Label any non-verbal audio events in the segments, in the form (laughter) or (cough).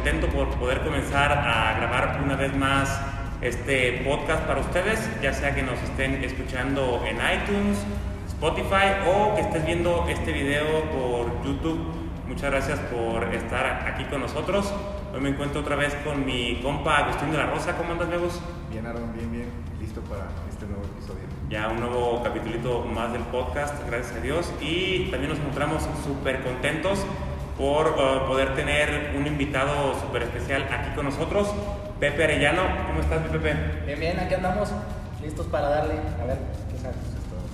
contento por poder comenzar a grabar una vez más este podcast para ustedes, ya sea que nos estén escuchando en iTunes, Spotify o que estés viendo este video por YouTube. Muchas gracias por estar aquí con nosotros. Hoy me encuentro otra vez con mi compa Agustín de la Rosa. ¿Cómo andas, Megos? Bien, Aaron, bien, bien. Listo para este nuevo episodio. Ya un nuevo capítulo más del podcast, gracias a Dios. Y también nos encontramos súper contentos por uh, poder tener un invitado súper especial aquí con nosotros, Pepe Arellano. ¿Cómo estás, Pepe? Bien, bien, aquí andamos, listos para darle. A ver, ¿qué sabes?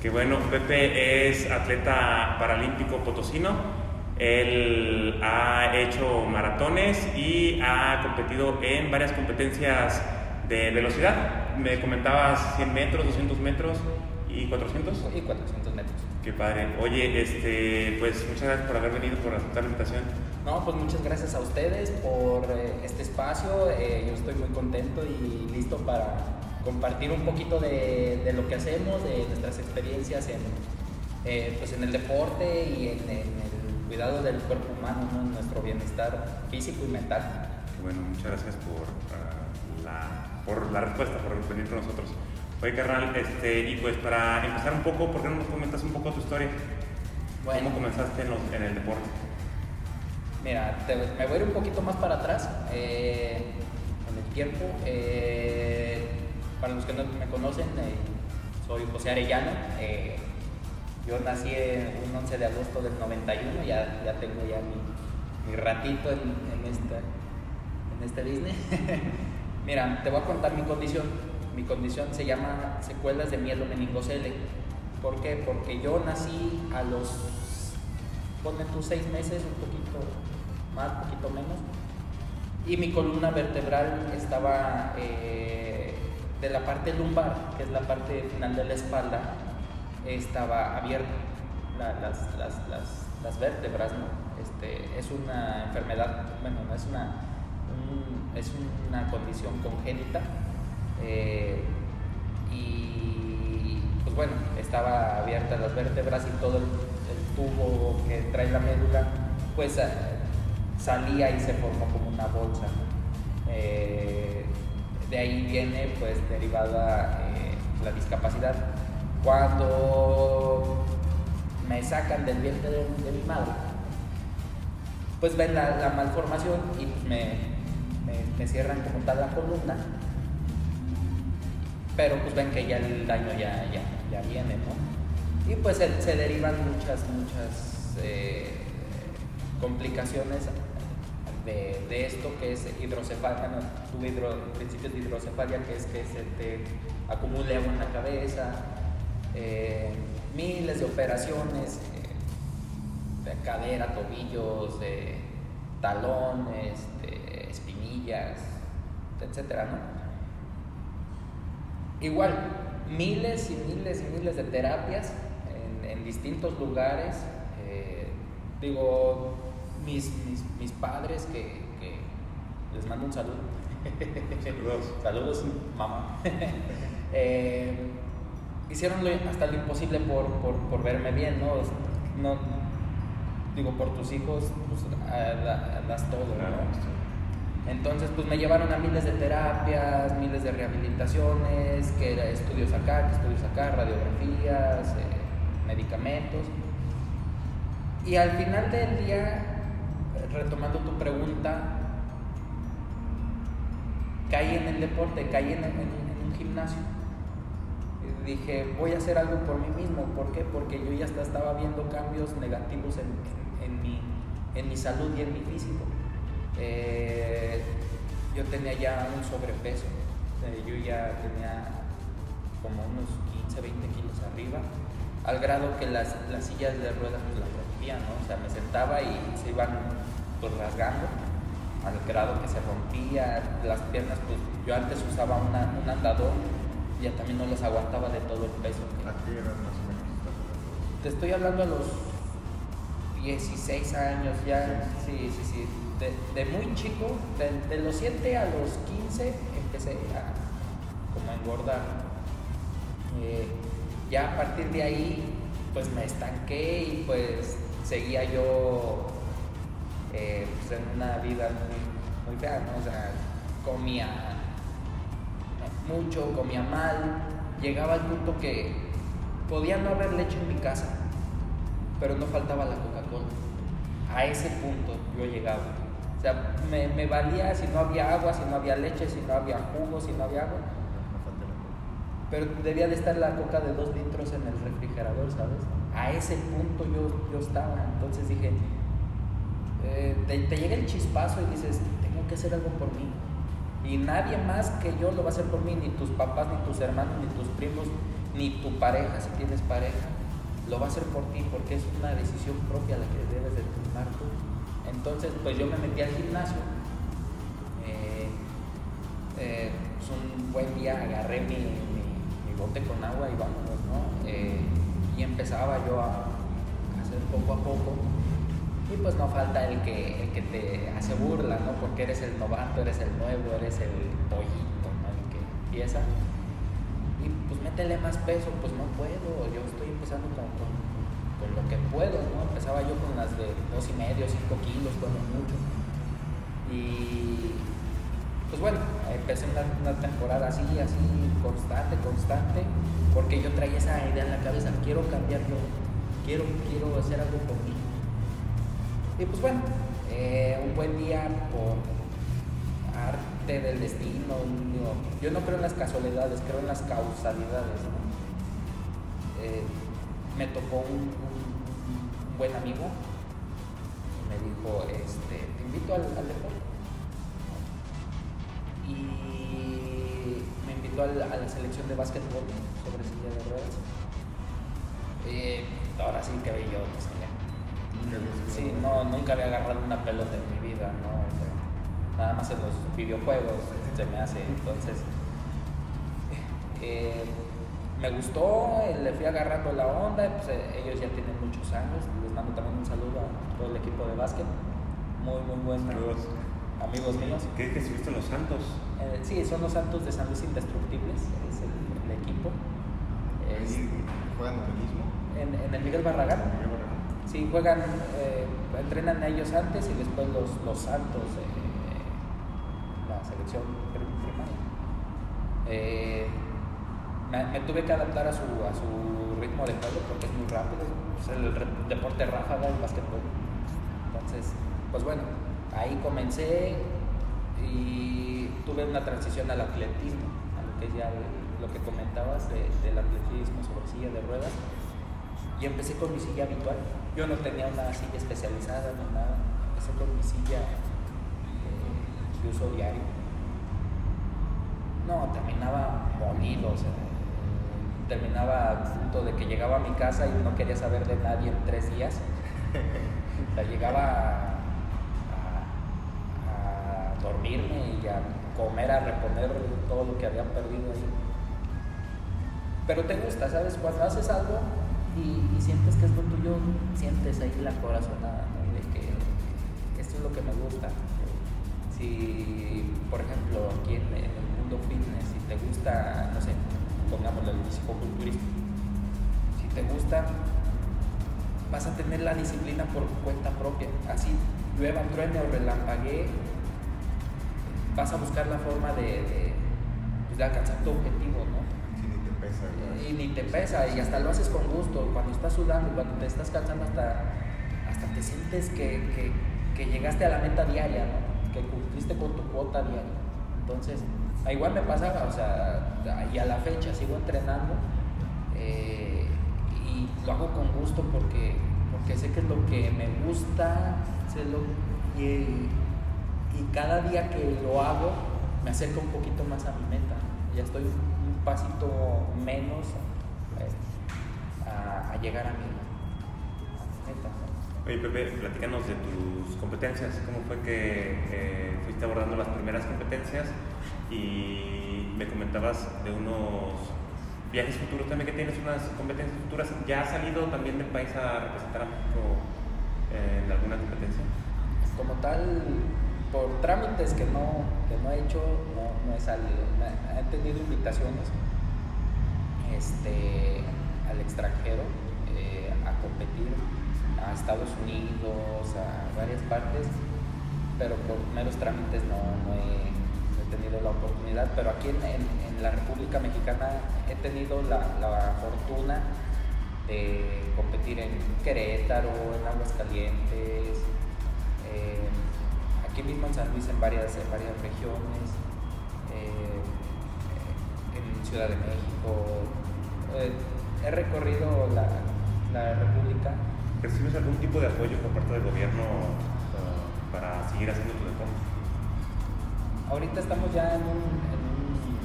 Qué bueno, Pepe es atleta paralímpico potosino él ha hecho maratones y ha competido en varias competencias de velocidad. Me comentabas 100 metros, 200 metros y 400. Y 400 metros. Qué padre. Oye, este, pues muchas gracias por haber venido, por aceptar la invitación. No, pues muchas gracias a ustedes por eh, este espacio. Eh, yo estoy muy contento y listo para compartir un poquito de, de lo que hacemos, de nuestras experiencias en, eh, pues en el deporte y en, en el cuidado del cuerpo humano, ¿no? nuestro bienestar físico y mental. Bueno, muchas gracias por, uh, la, por la respuesta, por venir con nosotros. Oye, carnal, este, y pues para empezar un poco, ¿por qué no nos comentas un poco tu historia? Bueno. ¿Cómo comenzaste en, los, en el deporte? Mira, te, me voy a ir un poquito más para atrás eh, en el tiempo. Eh, para los que no me conocen, eh, soy José Arellano. Eh, yo nací un 11 de agosto del 91, ya, ya tengo ya mi, mi ratito en, en, esta, en este Disney. (laughs) Mira, te voy a contar mi condición. Mi condición se llama secuelas de mielo meningocele. ¿Por qué? Porque yo nací a los, ponme tú, seis meses, un poquito más, un poquito menos. Y mi columna vertebral estaba eh, de la parte lumbar, que es la parte final de la espalda, estaba abierta, la, las, las, las, las, vértebras, ¿no? Este, es una enfermedad, bueno, no es una, un, es una condición congénita eh, y pues bueno, estaba abierta las vértebras y todo el, tubo que trae la médula, pues uh, salía y se formó como una bolsa. Eh, de ahí viene pues derivada eh, la discapacidad cuando me sacan del vientre de, mi madre, pues ven la, la malformación y me, me, me, cierran como tal la columna, pero pues ven que ya el daño ya, ya, ya viene, ¿no? Y pues se, derivan muchas, muchas eh, complicaciones de, de, esto que es hidrocefalia, no, tuve hidro, principios de hidrocefalia, que es que se te acumule agua en la cabeza, eh, miles de operaciones eh, de cadera, tobillos, de talones, de espinillas, etcétera, ¿no? Igual, miles y miles y miles de terapias en, en distintos lugares. Eh, digo, mis, mis, mis padres que, que, les mando un saludo. (laughs) Saludos. Saludos, mamá. (laughs) eh, hicieron hasta lo imposible por, por, por, verme bien, ¿no? no digo, por tus hijos, pues das todo, ¿no? Entonces, pues me llevaron a miles de terapias, miles de rehabilitaciones, que era estudios acá, que estudios acá, radiografías, eh, medicamentos. Y al final del día, retomando tu pregunta, caí en el deporte, caí en, un gimnasio dije, voy a hacer algo por mí mismo. ¿Por qué? Porque yo ya estaba viendo cambios negativos en mi salud y en mi físico. Eh, yo tenía ya un sobrepeso, eh, yo ya tenía como unos 15, 20 kilos arriba, al grado que las, las sillas de ruedas pues las rompían, ¿no? O sea, me sentaba y se iban pues rasgando, al grado que se rompía, las piernas, pues yo antes usaba una, un andador ya también no les aguantaba de todo el peso. ¿A qué edad más o menos? Te estoy hablando a los 16 años ya, sí, sí, sí. De, muy chico, de, de, los 7 a los 15 empecé a como a engordar. Eh, ya a partir de ahí pues me estanqué y pues seguía yo eh, pues en una vida muy, muy fea, ¿no? O sea, comía mucho, comía mal, llegaba al punto que podía no haber leche en mi casa, pero no faltaba la Coca-Cola. A ese punto yo llegaba. Sea, me, me valía si no había agua, si no había leche, si no había jugo, si no había agua. Pero debía de estar la coca de dos litros en el refrigerador, ¿sabes? A ese punto yo, yo estaba. Entonces dije, eh, te, te llega el chispazo y dices, tengo que hacer algo por mí. Y nadie más que yo lo va a hacer por mí, ni tus papás, ni tus hermanos, ni tus primos, ni tu pareja, si tienes pareja, lo va a hacer por ti porque es una decisión propia la que debes de tomar tú. Entonces, pues yo me metí al gimnasio. Eh, eh, pues un buen día agarré mi, bote con agua y vámonos, ¿no? Eh, y empezaba yo a hacer poco a poco. Y pues no falta el que, el que te hace burla, ¿no? Porque eres el novato, eres el nuevo, eres el pollito, ¿no? El que empieza. Y pues métele más peso, pues no puedo. Yo estoy empezando con, con, con lo que puedo, ¿no? Empezaba yo con las de dos y medio, cinco kilos, como mucho. Y pues bueno, empecé una, temporada así, así, constante, constante, porque yo traía esa idea en la cabeza, quiero cambiar yo, quiero, quiero hacer algo por mí. Y pues bueno, eh, un buen día por arte del destino, yo no creo en las casualidades, creo en las causalidades. ¿no? Eh, me tocó un, un- un buen amigo y me dijo, este, te invito al, al deporte. Y me invitó a la selección de básquetbol sobre silla de ruedas. Eh, ahora sí que yo, jugado. Sí, no, nunca había agarrado una pelota en mi vida, ¿no? O sea, nada más en los videojuegos se me hace, entonces. eh, me gustó, le fui agarrando la onda, pues eh, ellos ya tienen muchos años, les mando también un saludo a todo el equipo de básquet, muy, muy buenos Saludos. amigos míos. ¿Qué que subiste los Santos? Eh, sí, son los Santos de San Luis Indestructibles, es el, el equipo. Es ¿Juegan lo mismo? en, en el Miguel Barragán. Sí, juegan, eh, entrenan a ellos antes y después los, los Santos, eh, la selección prim- primaria. Me, tuve que adaptar a su, a su ritmo de juego porque es muy rápido, el deporte ráfaga, el básquetbol. Entonces, pues bueno, ahí comencé y tuve una transición al atletismo, a lo que ya lo que comentabas de- del atletismo sobre silla de ruedas y empecé con mi silla habitual. Yo no tenía una silla especializada ni nada. Empecé con mi silla eh, de uso diario. No, terminaba molido, o sea, terminaba al punto de que llegaba a mi casa y no quería saber de nadie en tres días. (laughs) O sea, llegaba a, a- a dormirme y a comer, a reponer todo lo que había perdido ahí pero te gusta, ¿sabes? Cuando haces algo y, sientes que es lo tuyo, sientes ahí la corazonada, ¿no? De que esto es lo que me gusta. Si, por ejemplo, aquí en el mundo fitness, si te gusta, no sé, pongámoslo el fisicoculturismo, si te gusta, vas a tener la disciplina por cuenta propia. Así, llueva, truene o relampaguee, vas a buscar la forma de, de, pues, de alcanzar tu objetivo, ¿no? Sí, ni te pesa. y ni te pesa y hasta lo haces con gusto cuando estás sudando cuando te estás cansando hasta hasta te sientes que, que, que llegaste a la meta diaria ¿no? que cumpliste con tu cuota diaria entonces a igual me pasaba o sea y a la fecha sigo entrenando eh, y lo hago con gusto porque porque sé que es lo que me gusta sé lo- y, y cada día que lo hago me acerca un poquito más a mi meta. Ya estoy un pasito menos eh, a, llegar a mi, meta. Oye, Pepe, platícanos de tus competencias. ¿Cómo fue que eh, fuiste abordando las primeras competencias? Y me comentabas de unos viajes futuros también que tienes, unas competencias futuras. ¿Ya has salido también del país a representar a México eh, en alguna competencia? Como tal, por trámites que no, que no he hecho, no, no he salido. He tenido invitaciones este, al extranjero eh, a competir, a Estados Unidos, a varias partes, pero por meros trámites no, no he, la oportunidad. Pero aquí en, la República Mexicana he tenido la, fortuna de competir en Querétaro, en Aguascalientes, eh, aquí mismo en San Luis en varias, en varias regiones, eh, en Ciudad de México. Eh, he recorrido la, la República. ¿Recibes algún tipo de apoyo por parte del gobierno uh, para seguir haciendo tu? Ahorita estamos ya en un. en un-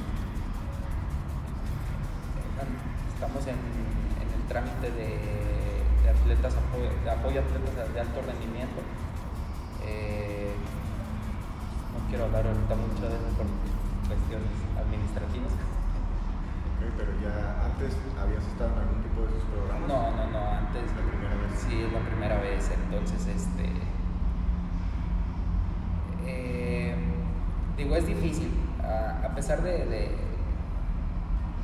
en- estamos en, en el trámite de, de atletas, apoyo, de apoyo a atletas de alto rendimiento. Eh, no quiero hablar ahorita mucho de eso por cuestiones administrativas. Ok, pero ya antes habías estado en algún tipo de esos programas. No, no, no, antes. Es la primera vez. Sí, es la primera vez, entonces, este. eh, digo, es difícil, a, a pesar de, de-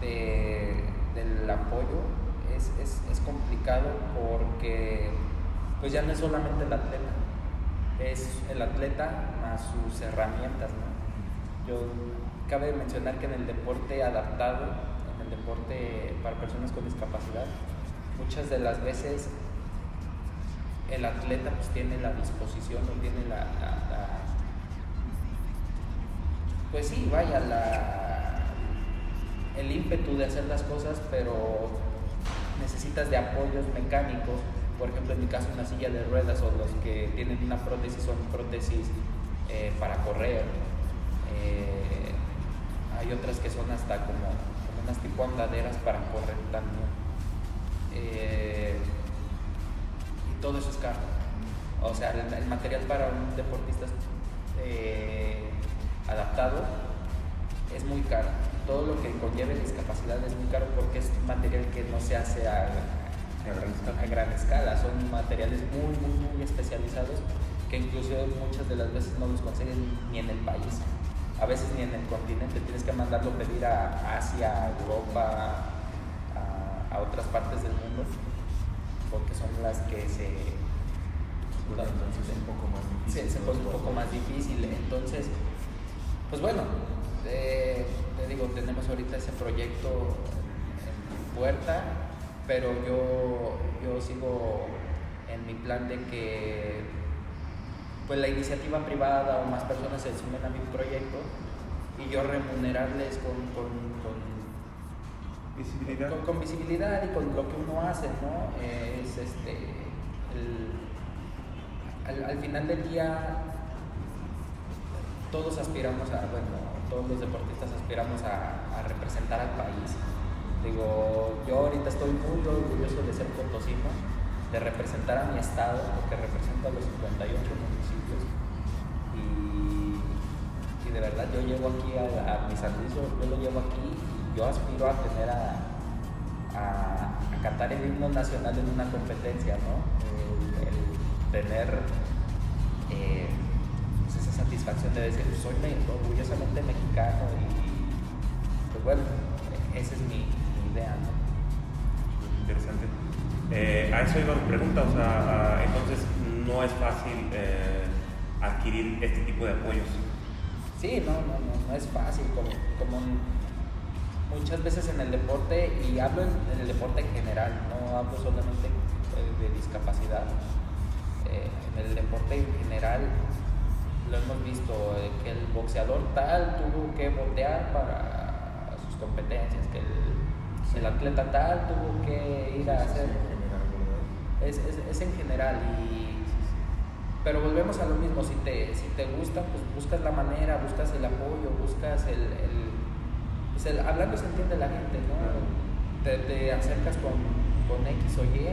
de- del apoyo, es, es- es complicado porque, pues ya no es solamente el atleta, es el atleta más sus herramientas, ¿no? Yo, cabe mencionar que en el deporte adaptado, en el deporte para personas con discapacidad, muchas de las veces el atleta pues tiene la disposición o tiene la, pues sí, vaya, la, el ímpetu de hacer las cosas, pero necesitas de apoyos mecánicos, por ejemplo en mi caso una silla de ruedas o los que tienen una prótesis son prótesis eh, para correr, Eh, hay otras que son hasta como, como unas tipo andaderas para correr también. Eh, y todo eso es caro. O sea, el, el material para un deportista eh, adaptado es muy caro. Todo lo que conlleve discapacidad es muy caro porque es material que no se hace a, A gran escala. a gran escala. Son materiales muy, muy, muy especializados que incluso muchas de las veces no los consiguen ni en el país. A veces ni en el continente. Tienes que mandarlo pedir a Asia, a Europa, a, a otras partes del mundo porque son las que se Bueno, entonces es un poco más se, difícil. se pone un poco más difícil. Entonces, pues bueno, eh, te digo, tenemos ahorita ese proyecto en puerta, pero yo, yo sigo en mi plan de que pues la iniciativa privada o más personas se sumen a mi proyecto y yo remunerarles con, con, con Visibilidad. con, con visibilidad y con lo que uno hace, ¿no? Es este. el- al, al final del día, todos aspiramos a, bueno, todos los deportistas aspiramos a, representar al país. Digo, yo ahorita estoy muy orgulloso de ser potosino, de representar a mi estado, porque represento a los 58 municipios. Y, y de verdad, yo llego aquí a, mi Luis, yo lo llevo aquí y yo aspiro a tener a, a, cantar el himno nacional en una competencia, ¿no? El, tener eh, satisfacción de decir, soy me- orgullosamente mexicano y pues bueno, esa es mi, mi idea, ¿no? Interesante. Eh, a eso iba mi pregunta, o sea, entonces no es fácil eh, adquirir este tipo de apoyos. Sí, no, no, no, no es fácil, como, como muchas veces en el deporte, y hablo en, en el deporte en general, no hablo solamente eh, de discapacidad, eh, en el deporte en general lo hemos visto, eh, que el boxeador tal tuvo que voltear para sus competencias, que el, el atleta tal tuvo que ir a hacer... en general, ¿verdad? Es, es, es en general y pero volvemos a lo mismo si te si te gusta pues buscas la manera buscas el apoyo buscas el, el, pues el- hablando se entiende la gente no te, te acercas con, con X o Y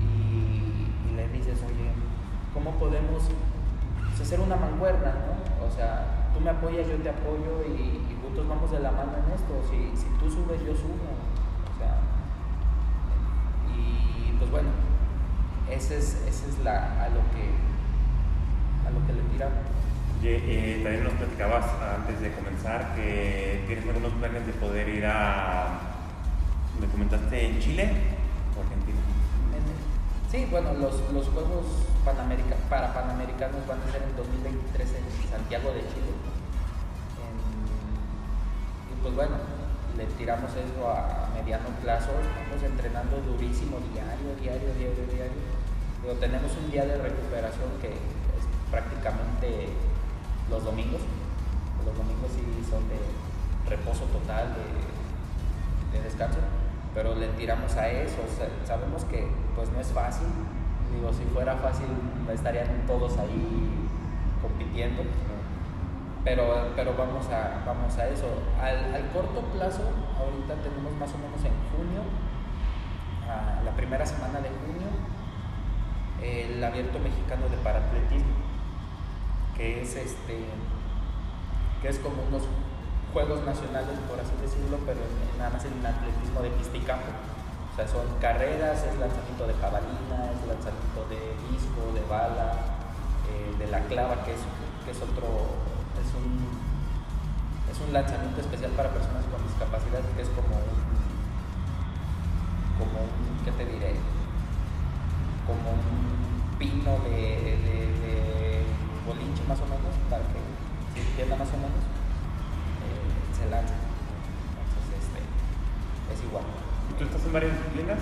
y, y le dices oye cómo podemos pues, hacer una mancuerna no o sea tú me apoyas yo te apoyo y, y juntos vamos de la mano en esto si, si tú subes yo subo o sea y pues bueno, ese es, ese es la, a lo que a lo que le tiramos. Eh, también nos platicabas antes de comenzar que tienes algunos planes de poder ir a, me comentaste, en Chile o Argentina. En- Sí, bueno, los, los juegos Panamerica, para Panamericanos van a ser en 2023 en Santiago de Chile. Y pues bueno, le tiramos eso a mediano plazo, estamos entrenando durísimo diario, diario, diario, diario. Pero tenemos un día de recuperación que es prácticamente los domingos. Los domingos sí son de reposo total, de, de descanso, pero le tiramos a eso. sabemos que pues no es fácil. Digo, si fuera fácil estarían todos ahí compitiendo pero, pero vamos, a, vamos a eso. Al, corto plazo, ahorita tenemos más o menos en junio, la primera semana de junio, el abierto mexicano de paratletismo, que es este que es como unos juegos nacionales, por así decirlo, pero nada más en atletismo de pista y campo. O sea, son carreras, es lanzamiento de jabalina, es lanzamiento de disco, de bala, eh, de la clava, que es, que es otro, es un, es un lanzamiento especial para personas con discapacidad, que es como un, como ¿qué te diré? Como un pino de, de, de más o menos, para que se entienda más o menos, eh, se lanza. Entonces, este, es igual. ¿Y tú estás en varias disciplinas?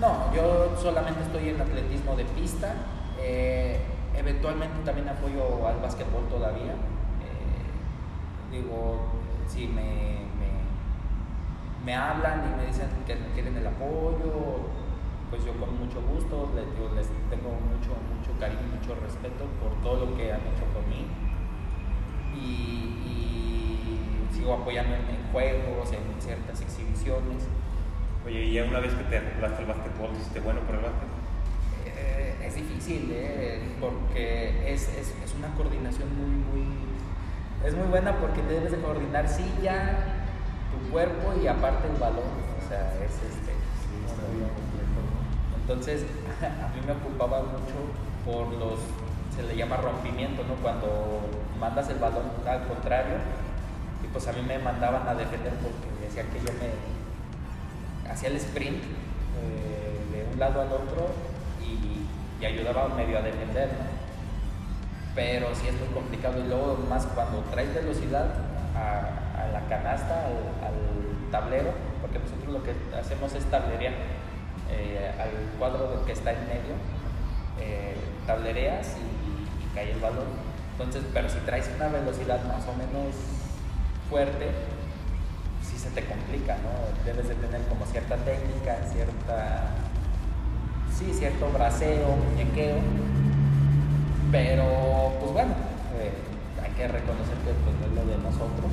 No, yo solamente estoy en atletismo de pista. eh, eventualmente también apoyo al básquetbol todavía. eh, digo, si me, me, hablan y me dicen que quieren el apoyo, pues yo con mucho gusto les, tengo mucho, mucho cariño mucho respeto por todo lo que han hecho por mí. Y, sigo apoyando en juegos, en ciertas exhibiciones. Oye, y ya una vez que te acoplaste al básquetbol, ¿te hiciste bueno por el básquet? Eh, es difícil, ¿eh? porque es, es, es una coordinación muy, muy... Es muy buena porque debes de coordinar silla, tu cuerpo y aparte el balón. O sea, es este... Está bien complejo, ¿no? Entonces, (laughs) a mí me ocupaba mucho por los, se le llama rompimiento, ¿no? Cuando mandas el balón al contrario, y pues a mí me mandaban a defender porque decían que yo me hacía el sprint eh, de un lado al otro y, ayudaba medio a defender. Pero sí es muy complicado y luego más cuando traes velocidad a, la canasta, al, tablero, porque nosotros lo que hacemos es tablerear eh, al cuadro que está en medio, eh, tablereas y, y cae el balón. Entonces, pero si traes una velocidad más o menos fuerte, se te complica, ¿no? Debes de tener como cierta técnica, cierta, sí, cierto braceo, muñequeo, pero pues bueno, eh, hay que reconocer que pues, no es lo de nosotros.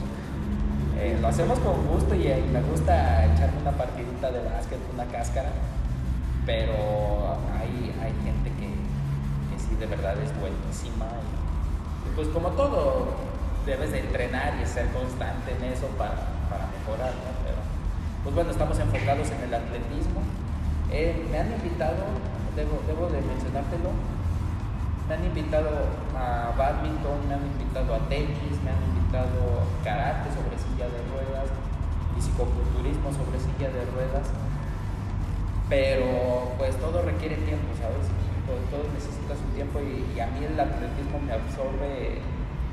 Eh, lo hacemos con gusto y, y me gusta echarme una partidita de básquet, una cáscara, pero hay, hay gente que, que sí de verdad es buenísima y, y pues como todo, debes de entrenar y ser constante en eso para mejorar, ¿no? Pues bueno, estamos enfocados en el atletismo. Eh, me han invitado, debo, de mencionártelo, me han invitado a badminton, me han invitado a tenis, me han invitado a karate sobre silla de ruedas, fisicoculturismo sobre silla de ruedas, pero pues todo requiere tiempo, ¿sabes? Todo, todo necesita su tiempo y, y a mí el atletismo me absorbe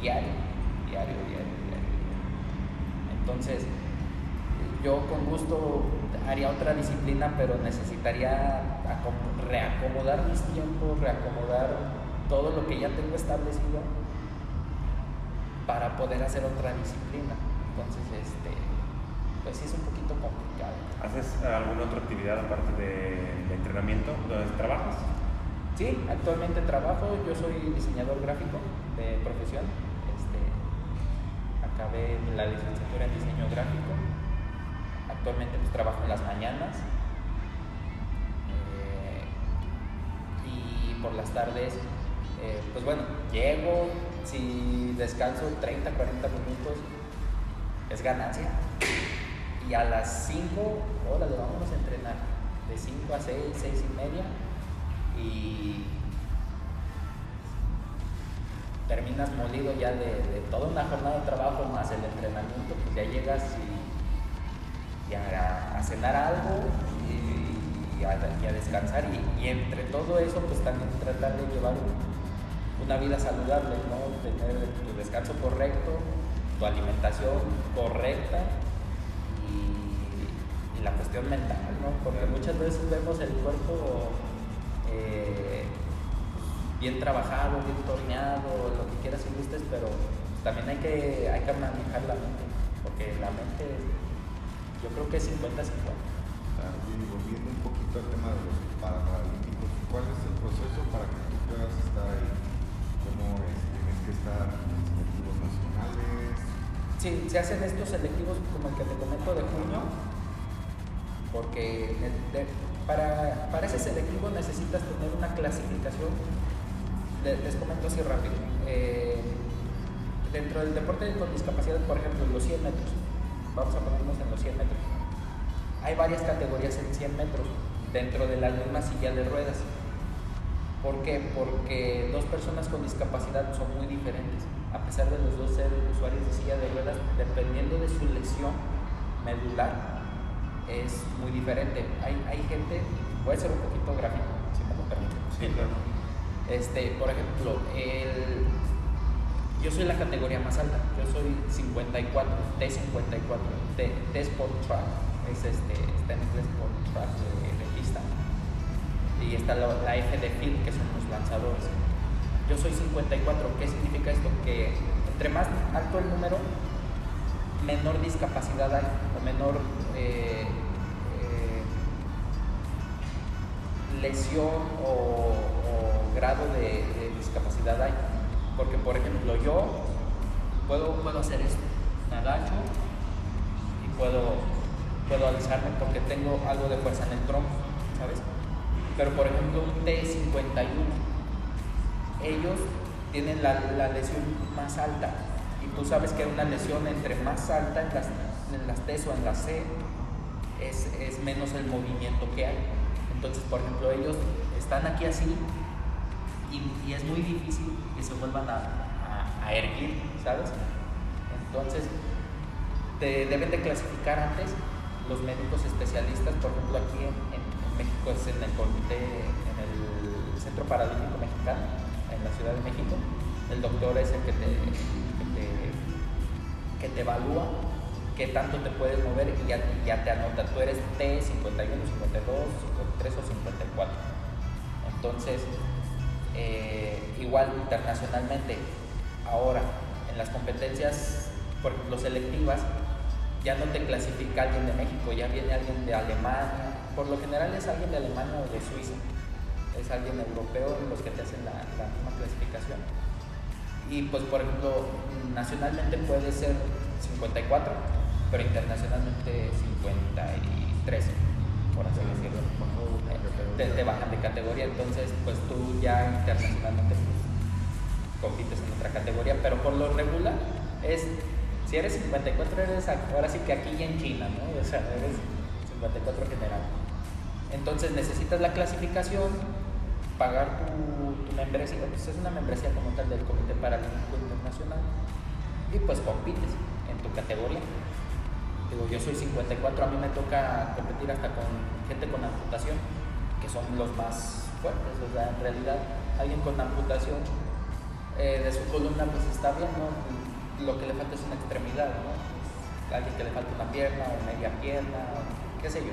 diario, diario, diario, diario. Entonces, yo con gusto haría otra disciplina, pero necesitaría acom- reacomodar mis tiempos, reacomodar todo lo que ya tengo establecido para poder hacer otra disciplina. Entonces, este, pues sí es un poquito complicado. ¿Haces alguna otra actividad aparte de, de entrenamiento? ¿Dónde trabajas? Sí, actualmente trabajo, yo soy diseñador gráfico de profesión. Este, acabé la licenciatura en diseño gráfico. Actualmente pues trabajo en las mañanas. Eh, y por las tardes, eh, pues bueno, llego, si descanso 30, 40 minutos, es ganancia. Y a las 5, órale, vámonos a entrenar. De 5 a 6, 6 y media. Y terminas molido ya de, de toda una jornada de trabajo más el entrenamiento, pues ya llegas y, a, cenar algo y, a, descansar y, entre todo eso pues también tratar de llevar una vida saludable, ¿no? Tener tu descanso correcto, tu alimentación correcta y, la cuestión mental, ¿no? Porque muchas veces vemos el cuerpo eh, bien trabajado, bien torneado, lo que quieras y gustes, pero también hay que, hay que manejar la mente, porque la mente yo creo que es 50-50. Claro, y volviendo un poquito al tema de los paralímpicos, ¿cuál es el proceso para que tú puedas estar ahí? ¿Cómo es? ¿Tienes que estar en selectivos nacionales? Sí, se hacen estos selectivos como el que te comento de junio, porque de- para, para ese selectivo necesitas tener una clasificación, Le- les comento así rápido. Eh, dentro del deporte con discapacidad, por ejemplo, los 100 metros, vamos a ponernos en los 100 metros. Hay varias categorías en 100 metros dentro de la misma silla de ruedas. ¿Por qué? Porque dos personas con discapacidad son muy diferentes. A pesar de los dos ser usuarios de silla de ruedas, dependiendo de su lesión medular, es muy diferente. Hay, hay gente, voy a ser un poquito gráfico, si me lo permiten. Sí, claro. Este, por ejemplo, el, yo soy la categoría más alta, yo soy 54, T54, T, Sport Track, es este, está en inglés Sport Track de, de. Y está la, F de Field, que son los lanzadores. Yo soy 54, ¿qué significa esto? Que entre más alto el número, menor discapacidad hay, o menor eh, eh, lesión o, grado de discapacidad hay. Porque, por ejemplo, yo puedo, puedo hacer esto, me agacho y puedo, puedo alzarme porque tengo algo de fuerza en el tronco, ¿sabes? Pero, por ejemplo, un T51, ellos tienen la, la lesión más alta y tú sabes que una lesión entre más alta en las, en las T o en la C es, es menos el movimiento que hay. Entonces, por ejemplo, ellos están aquí así y, es muy difícil que se vuelvan a, a- erguir, ¿sabes? Entonces, te deben de clasificar antes los médicos especialistas, por ejemplo, aquí en, México es en el comité, en el Centro Paralímpico Mexicano, en la Ciudad de México. El doctor es el que te, que te, evalúa qué tanto te puedes mover y ya, ya te anota. Tú eres T51, 52, 53 o 54. Entonces, eh, igual internacionalmente, ahora en las competencias, por ejemplo, selectivas, ya no te clasifica alguien de México, ya viene alguien de Alemania. Por lo general es alguien de Alemania o de Suiza. Es alguien europeo los que te hacen la, misma clasificación. Y pues, por ejemplo, nacionalmente puede ser 54, pero internacionalmente 53, por así decirlo. Te, bajan de categoría, entonces pues tú ya internacionalmente pues, compites en otra categoría, pero por lo regular es, si eres 54 eres ahora sí que aquí y en China, ¿no? O sea, eres 54 general. Entonces necesitas la clasificación, pagar tu, tu membresía, pues es una membresía como tal del Comité Paralímpico Internacional y pues compites en tu categoría. Digo, yo soy 54, a mí me toca competir hasta con gente con amputación, son los más fuertes. O sea, en realidad, alguien con amputación eh, de su columna, pues está bien, ¿no? Lo que le falta es una extremidad, ¿no? Alguien que le falta una pierna o media pierna, qué sé yo.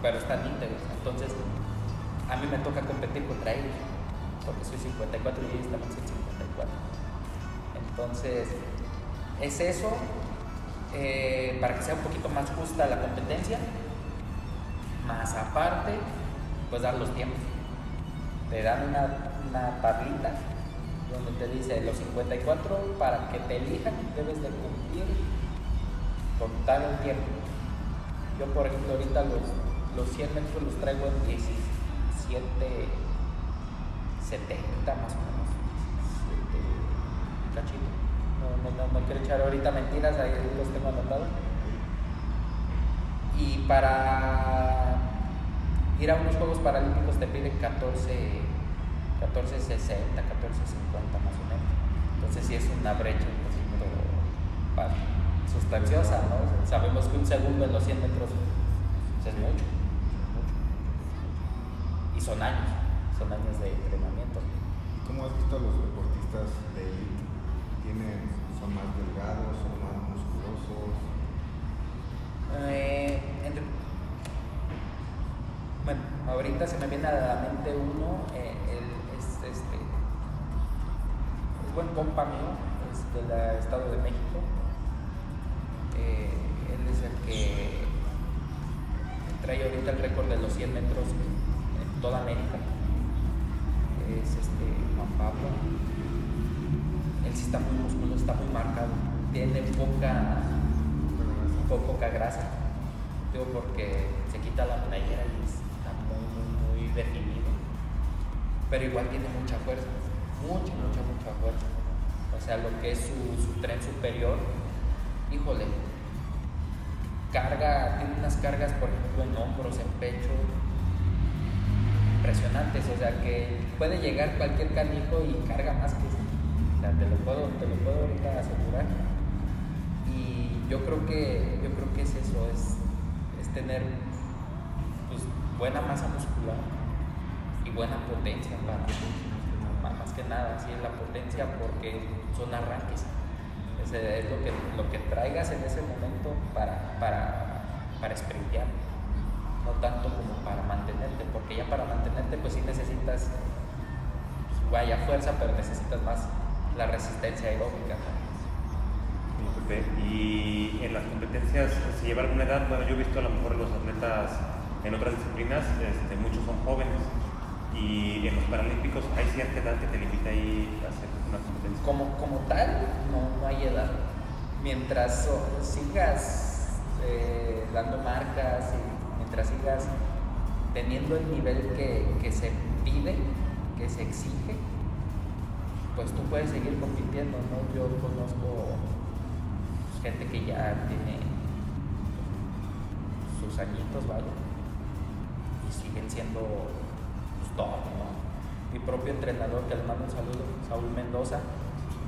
Pero están íntegros. Entonces, a mí me toca competir contra ellos, porque soy 54 y ellos también son 54. Entonces, es eso, eh, para que sea un poquito más justa la competencia, más aparte, pues dar los tiempos. Te dan una, una tablita donde te dice los 54 para que te elijan debes de cumplir con tal un tiempo. Yo por ejemplo ahorita los, los 100 metros los traigo en 17, 70 más o menos. 17, cachito. No, no, no, no quiero echar ahorita mentiras, ahí los tengo anotados. Y para ir a unos Juegos Paralímpicos te piden 14, 1460, 1450 más o menos. Entonces sí es una brecha un poquito sustanciosa, ¿no? Sabemos que un segundo en los 100 metros pues, es mucho, mucho. son años, son años de entrenamiento. ¿Y cómo has visto a los deportistas de élite? ¿Tienen, ¿Son más delgados, son más musculosos? Eh, entre- bueno, ahorita se me viene a la mente uno, eh, es este, es buen compa mío, es del Estado de México. Eh, él es el que trae ahorita el récord de los 100 metros en toda América. Es este Juan Pablo. Él sí está muy musculoso, está muy marcado. Tiene poca, po- poca grasa. Digo, porque se quita la playera y muy definido. Pero igual tiene mucha fuerza. Mucha, mucha, mucha fuerza. O sea, lo que es su, tren superior, híjole, carga, tiene unas cargas, por ejemplo, en hombros, en pecho, impresionantes. O sea, que puede llegar cualquier canijo y carga más que eso. O sea, te lo puedo, te lo puedo ahorita asegurar. Y yo creo que, yo creo que es eso, es, es tener pues, buena masa muscular buena potencia para más que nada, sí es la potencia porque son arranques. Es lo que, lo que traigas en ese momento para, para, para sprintear, no tanto como para mantenerte, porque ya para mantenerte pues sí necesitas pues, vaya fuerza, pero necesitas más la resistencia aeróbica. Y en las competencias se lleva alguna edad, bueno, yo he visto a lo mejor los atletas en otras disciplinas, este, muchos son jóvenes y en los Paralímpicos hay cierta edad que te limita ahí a hacer una competencia. Como, como tal, no, no hay edad. Mientras sigas eh, dando marcas mientras sigas teniendo el nivel que, que se pide, que se exige, pues tú puedes seguir compitiendo, ¿no? Yo conozco gente que ya tiene sus añitos, ¿vale? Y siguen siendo pues. Mi propio entrenador, que le mando un saludo, Saúl Mendoza,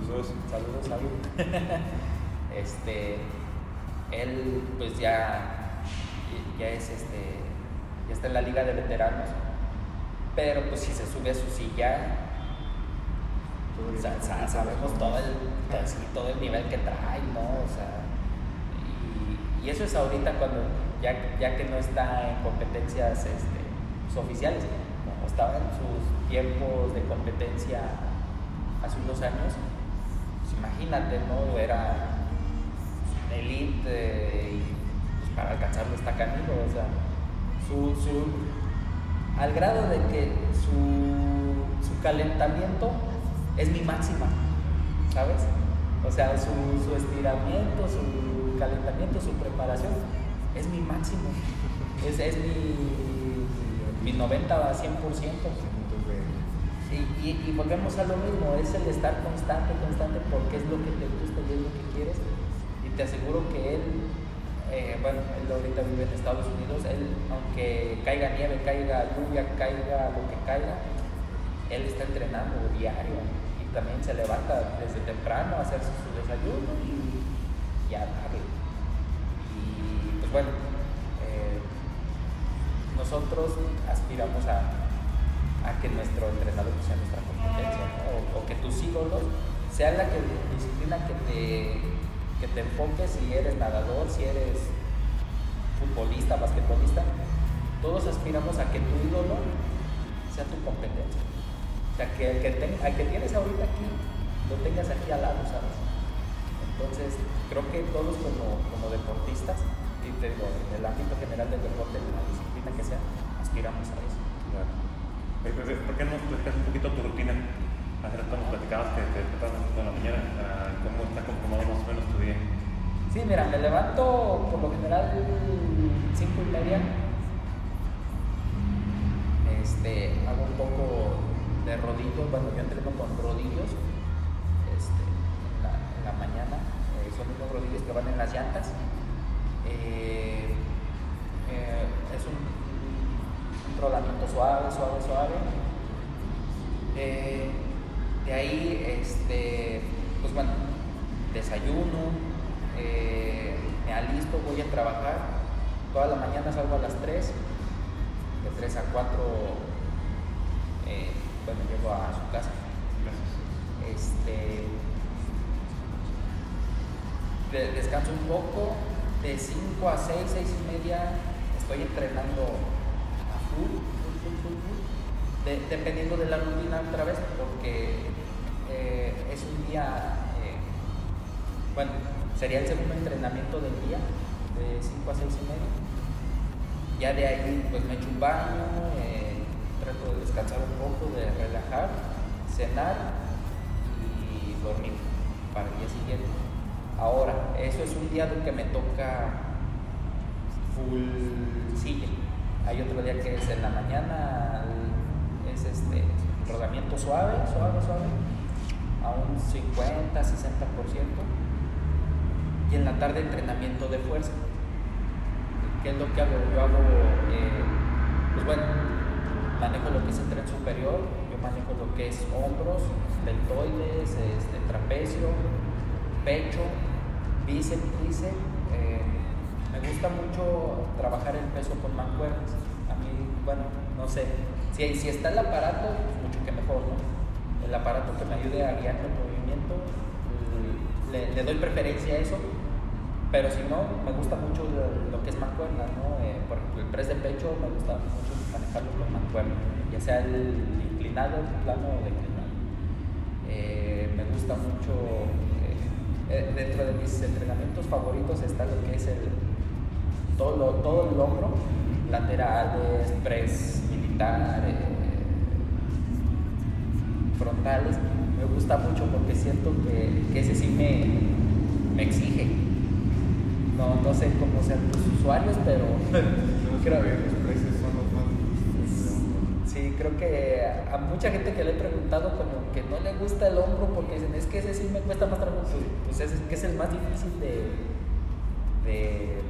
Saludos. Saludos, Saúl. (laughs) este, él pues ya, ya es este, ya está en la liga de veteranos, pero pues si se sube a su silla, sabemos todo el, así, todo el nivel que trae, ¿no? O sea, y, y eso es ahorita cuando, ya, ya que no está en competencias este, pues, oficiales, estaba en sus tiempos de competencia hace unos años, pues imagínate, ¿no? Era elite y pues, para alcanzarlo está canijo, o sea, su, su, al grado de que su, su calentamiento es mi máxima, ¿sabes? O sea, su, su estiramiento, su calentamiento, su preparación es mi máximo, es, es mi, mi 90 a 100%. Entonces, Y, y, volvemos a lo mismo, es el estar constante, constante, porque es lo que te gusta y es lo que quieres. Y te aseguro que él, eh, bueno, él ahorita vive en Estados Unidos, él, aunque caiga nieve, caiga lluvia, caiga lo que caiga, él está entrenando diario y también se levanta desde temprano a hacerse su desayuno y, y a darle. Y pues bueno, nosotros aspiramos a, que nuestro entrenador sea nuestra competencia, ¿no? o, que tus ídolos sean la disciplina que te, que te enfoques, si eres nadador, si eres futbolista, basquetbolista, todos aspiramos a que tu ídolo sea tu competencia. O sea, que el que, al que tienes ahorita aquí, lo tengas aquí al lado, ¿sabes? Entonces, creo que todos como, como deportistas, y te digo, en el ámbito general del deporte, la que sea, aspiramos a eso. Claro. ¿Por qué no nos platicas un poquito tu rutina? Hace rato nos platicabas que te despertabas toda la mañana. ah, ¿Cómo está conformado más o menos tu día? Sí, mira, me levanto por lo general cinco y media. Este, hago un poco de rodillos, bueno, yo entreno con rodillos este, en, la, en la mañana. eh, son unos rodillos que van en las llantas. Eh, eh, es un, rodamiento suave, suave, suave. Eh, de ahí, este, pues bueno, desayuno, eh, me alisto, voy a trabajar. Toda la mañana salgo a las 3, de 3 a 4 eh, bueno, llego a su casa. Este, de- descanso un poco, de 5 a 6, 6 y media estoy entrenando dependiendo de la rutina otra vez, porque eh, es un día, eh, bueno, sería el segundo entrenamiento del día, de 5 a 6 y media. Ya de ahí pues me echo un baño, eh, trato de descansar un poco, de relajar, cenar y dormir para el día siguiente. Ahora, eso es un día que me toca full silla. Hay otro día que es en la mañana, es este rodamiento suave, suave, suave, a un 50, 60%. Y en la tarde entrenamiento de fuerza. ¿Qué es lo que hago? Yo hago, eh, pues bueno, manejo lo que es el tren superior, yo manejo lo que es hombros, deltoides, este, trapecio, pecho, bíceps, tríceps. Me gusta mucho trabajar el peso con mancuernas. A mí, bueno, no sé, si, si está el aparato, pues mucho que mejor, ¿no? El aparato que me ayude a guiar el movimiento, le, doy preferencia a eso. Pero si no, me gusta mucho lo, lo que es mancuerna, ¿no? Eh, por ejemplo, el press de pecho me gusta mucho manejarlo con mancuerna, ya sea el inclinado, el plano o declinado. Eh, me gusta mucho, eh, eh, dentro de mis entrenamientos favoritos está lo que es el, todo, lo- todo el hombro, laterales, press militar, eh, frontales. Me gusta mucho porque siento que, que ese sí me, me exige. No, no sé cómo sean tus usuarios, pero (laughs) creo, los precios son los más difíciles de hombro. sí, creo que a mucha gente que le he preguntado como que no le gusta el hombro porque dicen, es que ese sí me cuesta más trabajo, pues, pues es que es el más difícil de, de,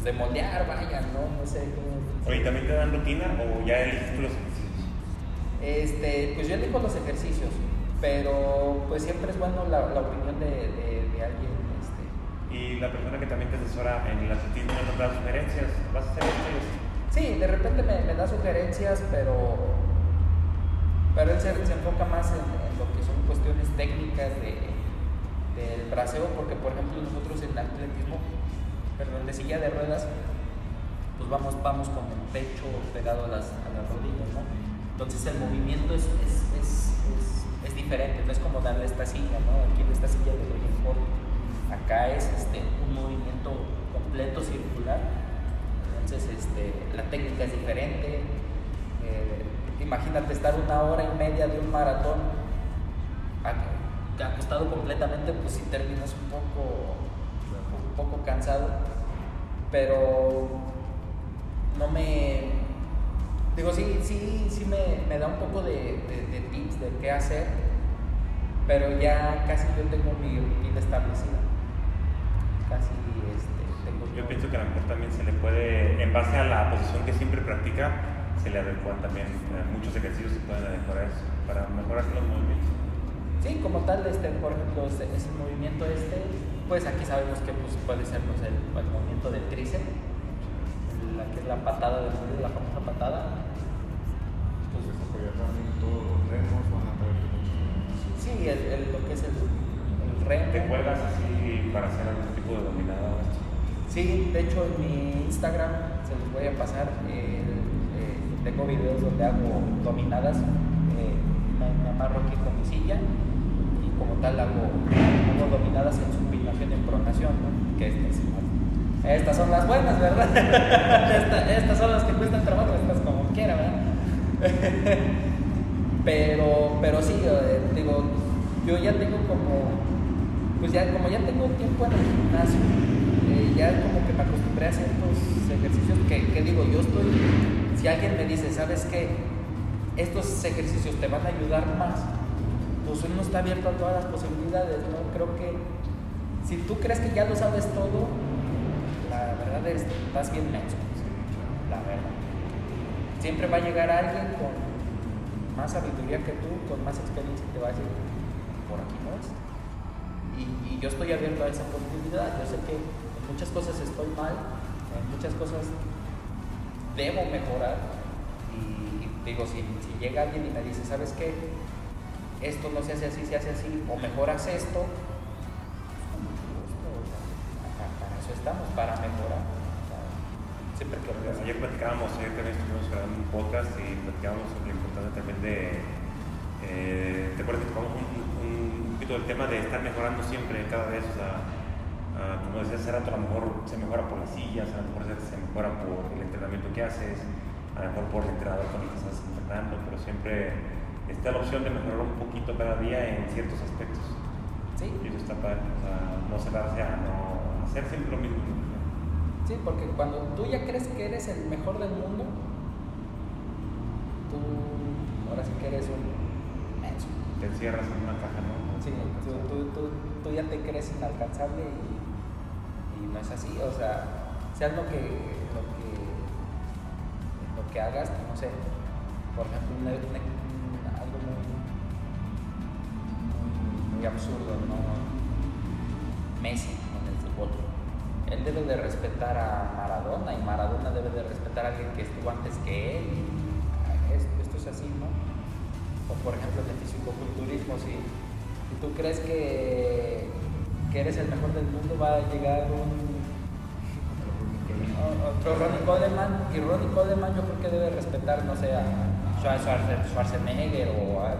pues de moldear, vaya, ¿no? No sé cómo... Oye, ¿también te dan rutina o ya eliges tú los ejercicios? Este, pues yo elijo los ejercicios, pero pues siempre es bueno la, la opinión de, de- de alguien. Este. Y la persona que también te asesora en el atletismo no te da sugerencias, vas a hacer esto. Sí, de repente me, me da sugerencias, pero, pero él se, se enfoca más en, en lo que son cuestiones técnicas de, del braceo, porque por ejemplo nosotros en atletismo, perdón, de silla de ruedas, pues vamos, vamos con el pecho pegado a las, a las rodillas, ¿no? Entonces el movimiento es, es, es, es- diferente, no es como darle esta silla, ¿no? Aquí en esta silla le doy en corto. Acá es este, un movimiento completo circular. Entonces este, la técnica es diferente. Eh, imagínate estar una hora y media de un maratón ac- acostado completamente, pues si terminas un poco cansado. Pero no me. Digo, sí, sí, sí me, me da un poco de, de- de tips de qué hacer, pero ya casi yo tengo mi rutina establecida. Casi este, tengo Yo pienso que a lo mejor también se le puede, en base a la posición que siempre practica, se le adecuan también eh, muchos ejercicios se pueden adecuar eso, para mejorar los movimientos. Sí, como tal, este, por ejemplo, ese, ese movimiento este, pues aquí sabemos que pues, puede ser pues, el, el movimiento del tríceps, la que es la patada del la famosa patada. Entonces apoyar también todos los remos, van a traer. Sí, el, el- lo que es el, el remo. ¿Te cuelgas así para hacer algún tipo de dominada? Sí, de hecho en mi Instagram se los voy a pasar. eh, eh, tengo videos donde hago dominadas. eh, me, me amarro aquí con mi silla y como tal hago, hago dominadas en supinación en pronación, ¿no? Que estas, estas son las buenas, ¿verdad? (laughs) Esta- estas son las que cuestan trabajo, estas como quiera, ¿verdad? (laughs) pero, pero sí, eh, digo, yo ya tengo como, pues ya como ya tengo tiempo en el gimnasio, eh, ya como que me acostumbré a ciertos ejercicios que, que digo, yo estoy, si alguien me dice, ¿sabes qué? Estos ejercicios te van a ayudar más, pues uno está abierto a todas las posibilidades, ¿no? Creo que si tú crees que ya lo sabes todo, la verdad es que estás bien menso, la verdad. Siempre va a llegar alguien con más sabiduría que tú, con más experiencia y te va a decir, por aquí no es. Y, yo estoy abierto a esa posibilidad. Yo sé que en muchas cosas estoy mal, en muchas cosas debo mejorar, Y, digo, si, si llega alguien y me dice, ¿sabes qué? Esto no se hace así, se hace así, o mejor haz esto, estamos, para mejorar. O sea, siempre que Ayer platicábamos, ayer también estuvimos grabando un podcast y platicábamos sobre la importancia también de. eh, ¿Te acuerdas que tocamos un, un, un poquito del tema de estar mejorando siempre, cada vez? O sea, ah, como decías hace rato, a lo mejor se mejora por las sillas, a lo mejor se, se mejora por el entrenamiento que haces, a lo mejor por el entrenador con el que estás entrenando, pero siempre está la opción de mejorar un poquito cada día en ciertos aspectos. Sí, Y eso está padre, o sea, no cerrarse a no hacer siempre lo mismo. sí, porque cuando tú ya crees que eres el mejor del mundo, tú ahora sí que eres un menso. Te encierras en una caja, ¿no? Sí, tú, tú, tú, tú ya te crees inalcanzable y, y no es así, o sea, seas lo que, lo que, lo que hagas, no sé, por ejemplo, un- un- algo muy, muy, muy absurdo, ¿no? Messi Él debe de respetar a Maradona y Maradona debe de respetar a alguien que estuvo antes que él. Esto, es así, ¿no? O por ejemplo en el fisicoculturismo, si, si tú crees que, que eres el mejor del mundo, va a llegar un otro Ronnie Coleman y Ronnie Coleman yo creo que debe respetar, no sé, a Schwarze- Schwarzenegger o a,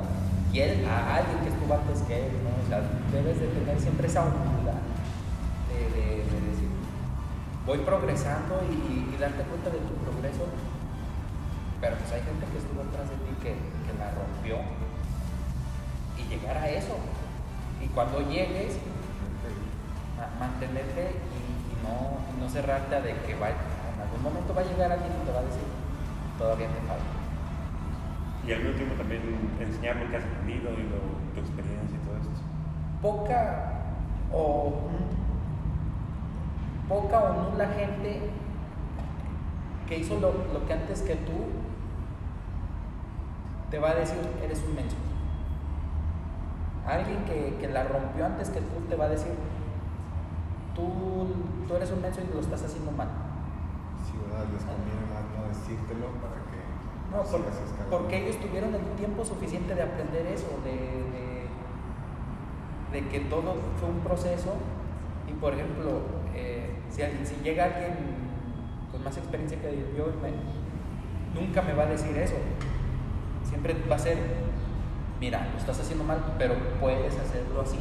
y él, a alguien que estuvo antes que él, ¿no? O sea, debes de tener siempre esa humildad voy progresando y, y darte cuenta de tu progreso, pero pues hay gente que estuvo atrás de ti que, que la rompió y llegar a eso. Y cuando llegues, ma- mantenerte y, y no, no cerrarte a de que va, en algún momento va a llegar alguien y te va a decir, todavía te falta. Y al mismo tiempo también enseñar lo que has aprendido y lo- tu experiencia y todo esto. Poca o poca o nula gente que hizo lo, lo que antes que tú te va a decir, eres un menso. Alguien que, que la rompió antes que tú te va a decir, tú, tú eres un menso y lo estás haciendo mal. Sí, ¿verdad? Les conviene más no decírtelo para que No, por- porque ellos tuvieron el tiempo suficiente de aprender eso, de, de, de que todo fue un proceso. Y por ejemplo, si, llega alguien con más experiencia que yo, nunca me va a decir eso. Siempre va a ser, mira, lo estás haciendo mal, pero puedes hacerlo así.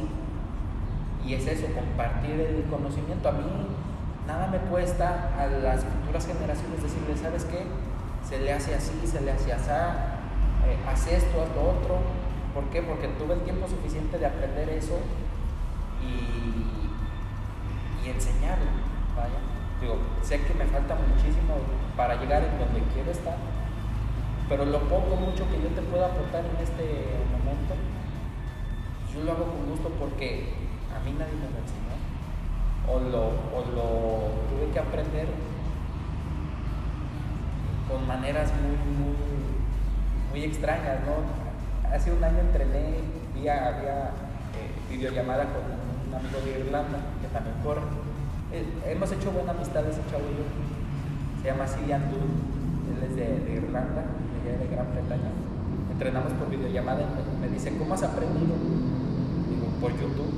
Y es eso, compartir el conocimiento. A mí nada me cuesta a las futuras generaciones decirles, ¿sabes qué? Se le hace así, se le hace así, eh, haz esto, haz lo otro. ¿Por qué? Porque tuve el tiempo suficiente de aprender eso y enseñarlo. Digo, sé que me falta muchísimo para llegar en donde quiero estar, pero lo poco mucho que yo te puedo aportar en este momento, yo lo hago con gusto porque a mí nadie me lo enseñó. O lo, o lo tuve que aprender con maneras muy, muy, muy extrañas, ¿no? Hace un año entrené vía, vía eh, videollamada con un amigo de Irlanda que también corre. Hemos hecho buena amistad ese chavo y yo. Se llama Cillian Dool, él es de, de Irlanda, de, allá de Gran Bretaña. Entrenamos por videollamada y me, me dice, ¿cómo has aprendido? Digo, por YouTube.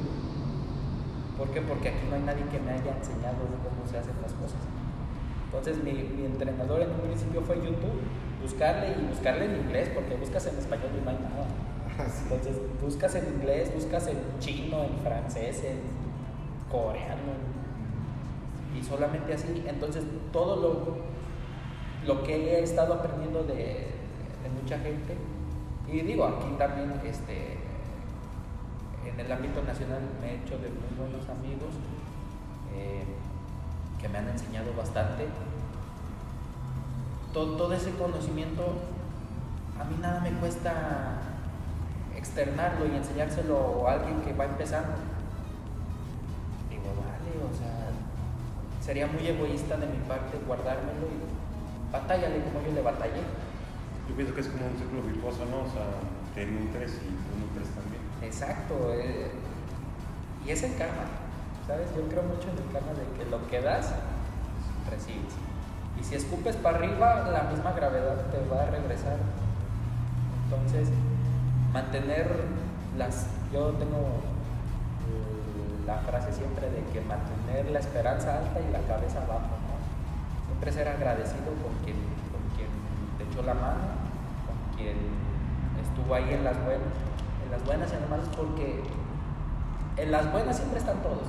¿Por qué? Porque aquí no hay nadie que me haya enseñado cómo se hacen las cosas. Entonces mi, mi entrenador en un principio fue YouTube, buscarle y buscarle en inglés, porque buscas en español y no hay nada. Así. Entonces buscas en inglés, buscas en chino, en francés, en coreano, y solamente así. Entonces todo lo, lo que he estado aprendiendo de, mucha gente, y digo, aquí también este, en el ámbito nacional me he hecho de muy buenos amigos eh, que me han enseñado bastante. Todo, todo ese conocimiento, a mí nada me cuesta externarlo y enseñárselo a alguien que va empezando. Digo, vale, o sea, sería muy egoísta de mi parte guardármelo y batállale como yo le batallé. Yo pienso que es como un círculo virtuoso, ¿no? O sea, te nutres y tú nutres también. Exacto, eh, y es el karma, ¿sabes? Yo creo mucho en el karma de que lo que das, recibes. Y si escupes para arriba, la misma gravedad te va a regresar. Entonces, mantener las... Yo tengo la frase siempre de que mantener la esperanza alta y la cabeza abajo, ¿no? Siempre ser agradecido con quien, con quien te echó la mano, con quien estuvo ahí en las buenas, en las buenas y en las malas, porque en las buenas siempre están todos.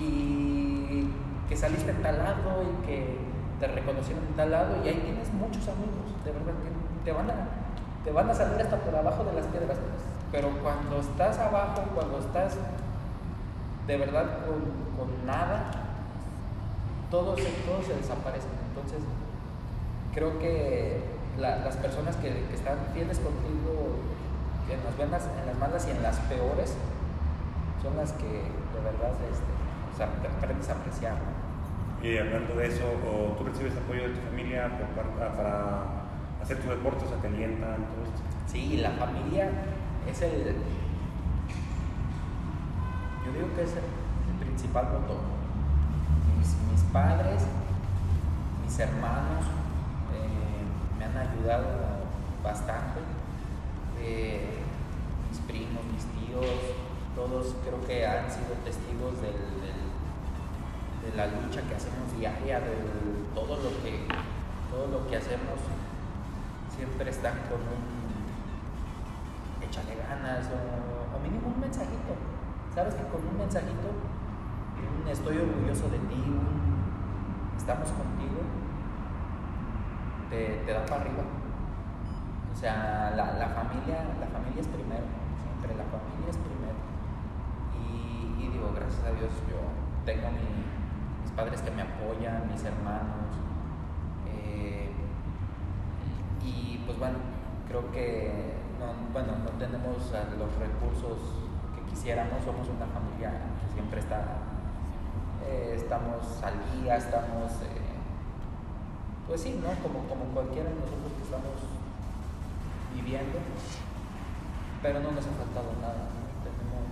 Y, que saliste en tal lado y que te reconocieron en tal lado y ahí tienes muchos amigos, de verdad, te van a, te van a salir hasta por abajo de las piedras. Pero cuando estás abajo, cuando estás de verdad con, con nada, todo se, todo se desaparece. Entonces, creo que la- las personas que, que están fieles contigo en las buenas, en las malas y en las peores, son las que de verdad este, o sea, te aprendes a apreciar. Y hablando de eso, ¿o ¿tú recibes apoyo de tu familia por par- para hacer tus deportes? O sea, te alientan, todo esto. Sí, la familia es el. Yo digo que es el, principal motor. Mis, padres, mis hermanos eh, me han ayudado bastante. Eh, mis primos, mis tíos, todos creo que han sido testigos de la lucha que hacemos diaria, de todo lo que, todo lo que hacemos siempre están con un échale ganas o, o mínimo un mensajito. Sabes que con un mensajito, un estoy orgulloso de ti, un estamos contigo, te, te da para arriba. O sea, la, familia, la familia es primero, siempre la familia es primero. Y, digo, gracias a Dios yo tengo mi- mis padres que me apoyan, mis hermanos. eh, y pues bueno, creo que no, bueno, no tenemos los recursos quisiéramos, somos una familia que siempre está, eh, estamos al día, estamos, eh, pues sí, ¿no? Como, como cualquiera de nosotros que estamos viviendo, pero no nos ha faltado nada,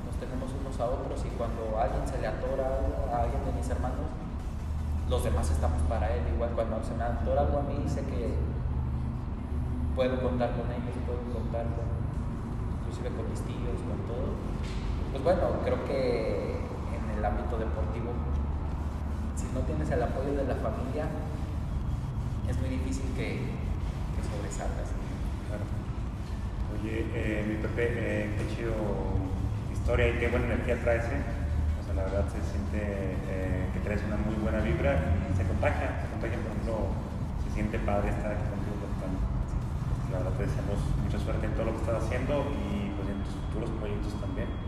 nos tenemos unos a otros y cuando alguien se le atora algo, a alguien de mis hermanos, los demás estamos para él, igual cuando se me atora algo a mí, sé que puedo contar con ellos, puedo contar con, inclusive con mis tíos, con todo. Pues bueno, creo que en el ámbito deportivo, si no tienes el apoyo de la familia, es muy difícil que, que sobresalgas. Claro. Oye, eh, mi Pepe, eh, qué chido historia y qué buena energía traes, ¿eh? O sea, la verdad se siente eh, que traes una muy buena vibra y se contagia, se contagia, por ejemplo, se siente padre estar aquí contigo. La verdad te deseamos mucha suerte en todo lo que estás haciendo y pues en tus futuros proyectos también.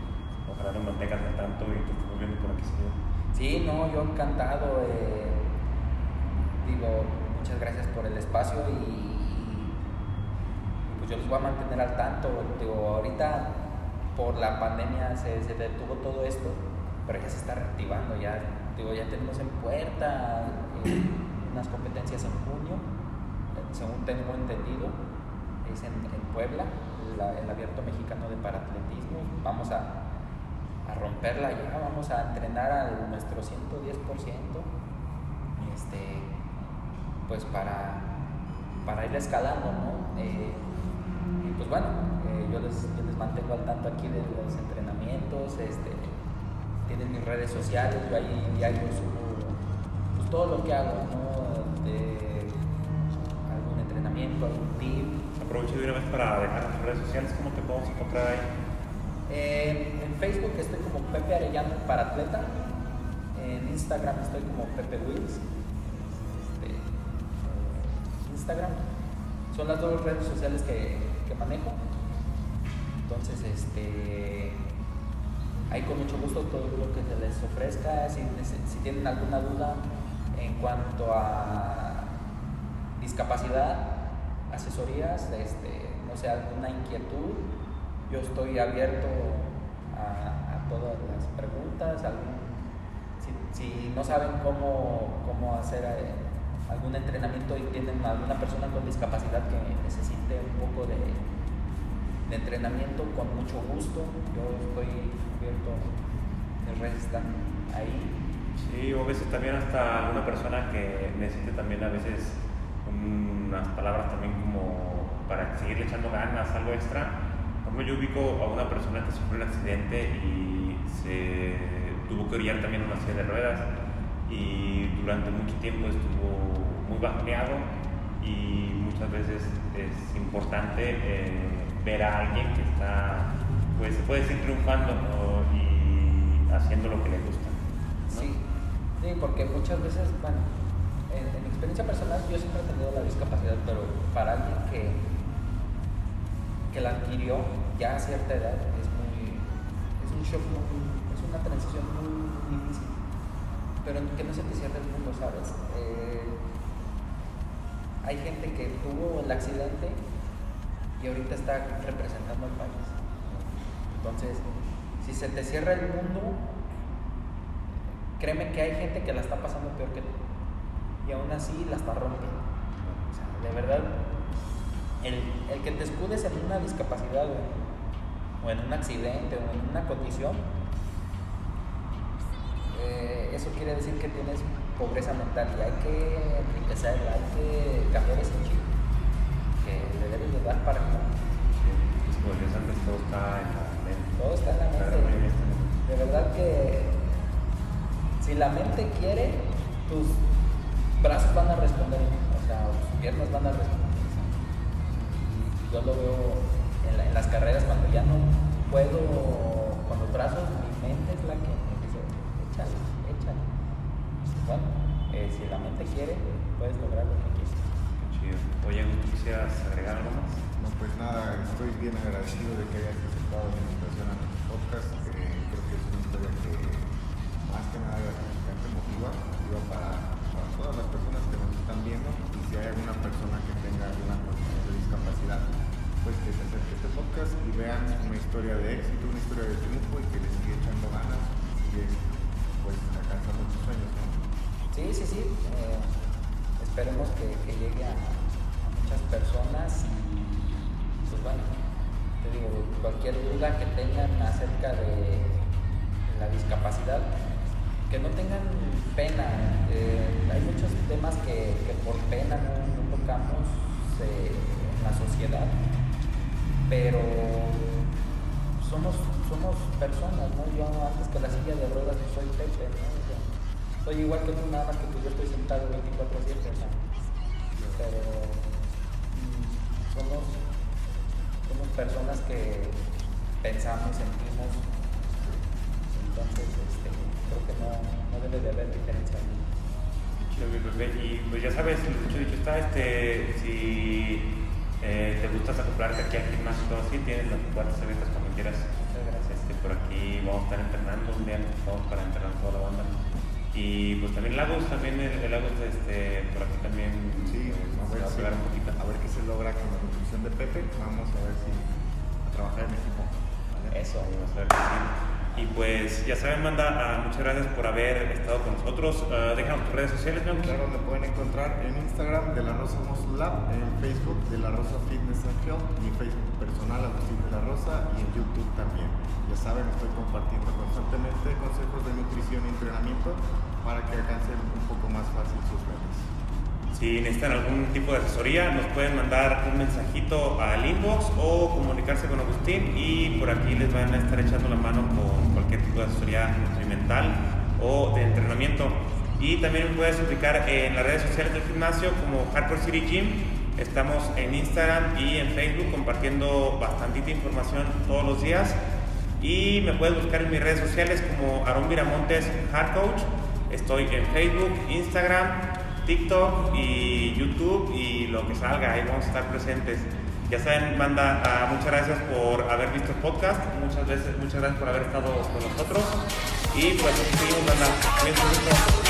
Tanto y te por aquí seguido. Sí, no, yo encantado. eh, digo, muchas gracias por el espacio y, pues yo los voy a mantener al tanto. Digo, ahorita por la pandemia se, se detuvo todo esto, pero ya se está reactivando. Ya, digo, ya tenemos en puerta eh, unas competencias en junio, según tengo entendido, es en, Puebla, la- el abierto mexicano de paratletismo. Vamos a, a romperla ya, vamos a entrenar a nuestro 110%, este, pues para, para ir escalando, ¿no? Eh, y pues bueno, eh, yo, les, yo les mantengo al tanto aquí de los entrenamientos, este, tienen mis redes sociales, yo ahí diario subo pues, todo lo que hago, ¿no? De algún entrenamiento, algún tip, Aprovecho de una vez para dejar las redes sociales, ¿cómo te podemos encontrar ahí? En, Facebook estoy como Pepe Arellano para atleta. En Instagram estoy como Pepe Wills. Este, Instagram. Son las dos redes sociales que, manejo. Entonces, este, ahí con mucho gusto todo lo que se les ofrezca. Si, si tienen alguna duda en cuanto a discapacidad, asesorías, este, no sé, alguna inquietud, yo estoy abierto a, todas las preguntas. si, no saben cómo, cómo hacer eh, algún entrenamiento y tienen alguna persona con discapacidad que necesite un poco de, entrenamiento, con mucho gusto, yo estoy abierto, redes están ahí. Sí, o a veces también hasta alguna persona que necesite también a veces unas palabras también como para seguirle echando ganas, algo extra. Como yo ubico a una persona que sufrió un accidente y se tuvo que orillar también una silla de ruedas y durante mucho tiempo estuvo muy bajoneado y muchas veces es importante eh, ver a alguien que está, pues se puede decir, triunfando y haciendo lo que le gusta. Sí, sí, porque muchas veces, bueno, en, mi experiencia personal yo siempre he tenido la discapacidad, pero para alguien que, que la adquirió ya a cierta edad es muy, es un shock, es una transición muy difícil, pero que no se te cierre el mundo, ¿sabes? Eh, hay gente que tuvo el accidente y ahorita está representando al país. Entonces, si se te cierra el mundo, créeme que hay gente que la está pasando peor que tú. Y aún así la está rompiendo. De verdad, el, que te escudes en una discapacidad o, en un accidente o en una condición, eh, eso quiere decir que tienes pobreza mental y hay que enriquecerla, hay que cambiar ese chip que le debe de dar para que Como antes, todo está en la mente. Todo está en la mente. De verdad que si la mente quiere, tus brazos van a responder, o sea, tus piernas van a responder. Y yo lo veo en, las carreras cuando ya no puedo con los brazos, mi mente es la que me dice, échale, échale. Bueno, eh, si la mente quiere, puedes lograr lo que quieres. Qué chido. Oye, ¿quisieras agregar algo más? No, pues nada, estoy bien agradecido de que hayas aceptado la invitación a nuestro podcast. Eh, creo que es una historia que más que nada gratificante, motiva, motiva para, para, todas las personas que nos están viendo y si hay alguna persona que tenga alguna de discapacidad, pues que se acerque este podcast y vean una historia de éxito, una historia de triunfo y que le sigue echando ganas y sigue pues alcanzando sus sueños. Sí, sí, sí. Eh, esperemos que, llegue a, a, muchas personas y pues bueno, te digo, cualquier duda que tengan acerca de la discapacidad, que no tengan pena. Eh, hay muchos temas que, por pena no, tocamos eh, en la sociedad, pero somos, somos personas, ¿no? Yo antes que la silla de ruedas soy Pepe, soy igual que tú, nada más que tú, yo estoy sentado 24-7, pero mm, somos, somos personas que pensamos, sentimos, entonces este, creo que no, no debe de haber diferencia. Y pues ya sabes, dicho, dicho está, este, si eh, te gustas acoplarte aquí al gimnasio todo así, tienes las puertas abiertas cuando quieras. Muchas gracias. Este, por aquí vamos a estar entrenando un día, vamos para entrenar toda la banda. Y pues también Lagos, también el, el Lagos, este, por aquí también sí, vamos a, ver un poquito. A ver qué se logra con la nutrición de Pepe, vamos a ver si a trabajar en equipo. Eso, vamos a ver si sí. Y pues ya saben, manda, uh, muchas gracias por haber estado con nosotros. Uh, tus redes sociales, ¿no? Claro, me pueden encontrar en Instagram de la Rosa Muscle Lab, en Facebook de la Rosa Fitness and Health, mi Facebook personal Agustín de la Rosa y en YouTube también. Ya saben, estoy compartiendo constantemente consejos de nutrición y entrenamiento para que alcancen un poco más fácil sus metas. Si necesitan algún tipo de asesoría, nos pueden mandar un mensajito al inbox o comunicarse con Agustín y por aquí les van a estar echando la mano con cualquier tipo de asesoría nutrimental o de entrenamiento. Y también puedes ubicar en las redes sociales del gimnasio como Hardcore City Gym. Estamos en Instagram y en Facebook compartiendo bastantita información todos los días. Y me puedes buscar en mis redes sociales como Aaron Viramontes Hard Coach. Estoy en Facebook, Instagram, TikTok y YouTube y lo que salga, ahí vamos a estar presentes. Ya saben, banda, uh, muchas gracias por haber visto el podcast, muchas veces, muchas gracias por haber estado con nosotros y pues seguimos, banda.